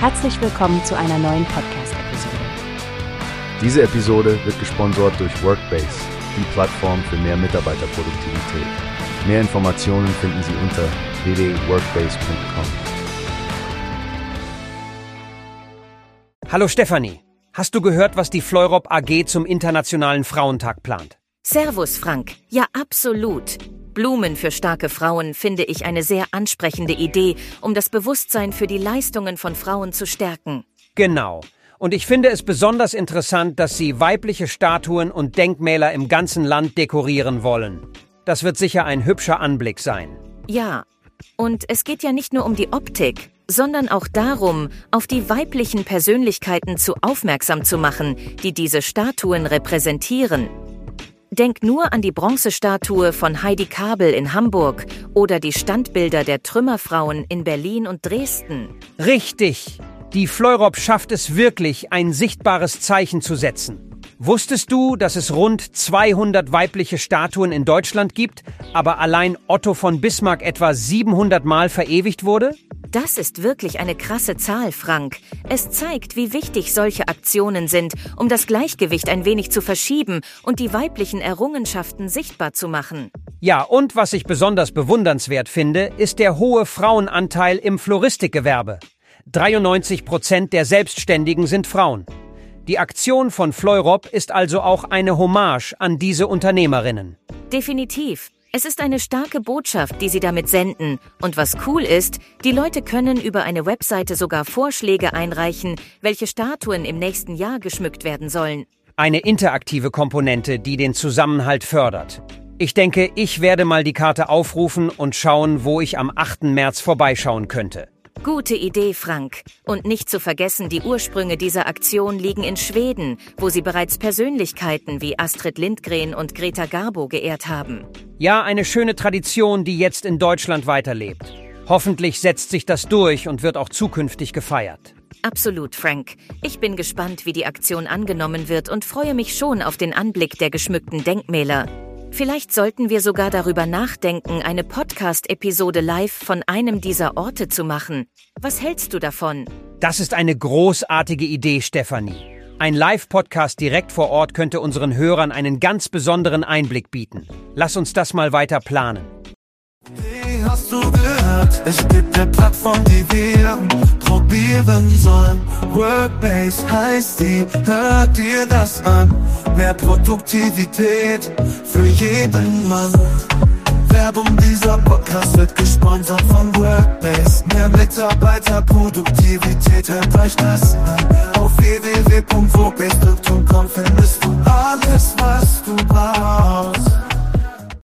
Herzlich willkommen zu einer neuen Podcast-Episode. Diese Episode wird gesponsert durch Workbase, die Plattform für mehr Mitarbeiterproduktivität. Mehr Informationen finden Sie unter www.workbase.com. Hallo Stefanie, hast du gehört, was die Fleurop AG zum Internationalen Frauentag plant? Servus, Frank. Ja, absolut. Blumen für starke Frauen finde ich eine sehr ansprechende Idee, um das Bewusstsein für die Leistungen von Frauen zu stärken. Genau. Und ich finde es besonders interessant, dass sie weibliche Statuen und Denkmäler im ganzen Land dekorieren wollen. Das wird sicher ein hübscher Anblick sein. Ja, und es geht ja nicht nur um die Optik, sondern auch darum, auf die weiblichen Persönlichkeiten zu aufmerksam zu machen, die diese Statuen repräsentieren. Denk nur an die Bronzestatue von Heidi Kabel in Hamburg oder die Standbilder der Trümmerfrauen in Berlin und Dresden. Richtig. Die Fleurop schafft es wirklich, ein sichtbares Zeichen zu setzen. Wusstest du, dass es rund 200 weibliche Statuen in Deutschland gibt, aber allein Otto von Bismarck etwa 700 Mal verewigt wurde? Das ist wirklich eine krasse Zahl, Frank. Es zeigt, wie wichtig solche Aktionen sind, um das Gleichgewicht ein wenig zu verschieben und die weiblichen Errungenschaften sichtbar zu machen. Ja, und was ich besonders bewundernswert finde, ist der hohe Frauenanteil im Floristikgewerbe. 93 Prozent der Selbstständigen sind Frauen. Die Aktion von Fleurop ist also auch eine Hommage an diese Unternehmerinnen. Definitiv. Es ist eine starke Botschaft, die sie damit senden. Und was cool ist, die Leute können über eine Webseite sogar Vorschläge einreichen, welche Statuen im nächsten Jahr geschmückt werden sollen. Eine interaktive Komponente, die den Zusammenhalt fördert. Ich denke, ich werde mal die Karte aufrufen und schauen, wo ich am 8. März vorbeischauen könnte. Gute Idee, Frank. Und nicht zu vergessen, die Ursprünge dieser Aktion liegen in Schweden, wo sie bereits Persönlichkeiten wie Astrid Lindgren und Greta Garbo geehrt haben. Ja, eine schöne Tradition, die jetzt in Deutschland weiterlebt. Hoffentlich setzt sich das durch und wird auch zukünftig gefeiert. Absolut, Frank. Ich bin gespannt, wie die Aktion angenommen wird und freue mich schon auf den Anblick der geschmückten Denkmäler. Vielleicht sollten wir sogar darüber nachdenken, eine Podcast-Episode live von einem dieser Orte zu machen. Was hältst du davon? Das ist eine großartige Idee, Stefanie. Ein Live-Podcast direkt vor Ort könnte unseren Hörern einen ganz besonderen Einblick bieten. Lass uns das mal weiter planen. Wie hast du gehört? Es gibt eine Plattform, die wir probieren sollen. Workbase heißt die, hört dir das an. Mehr Produktivität für jeden Mann. Werbung dieser Podcast wird gesponsert von Workbase. Mehr Mitarbeiterproduktivität, hört euch das an. Auf du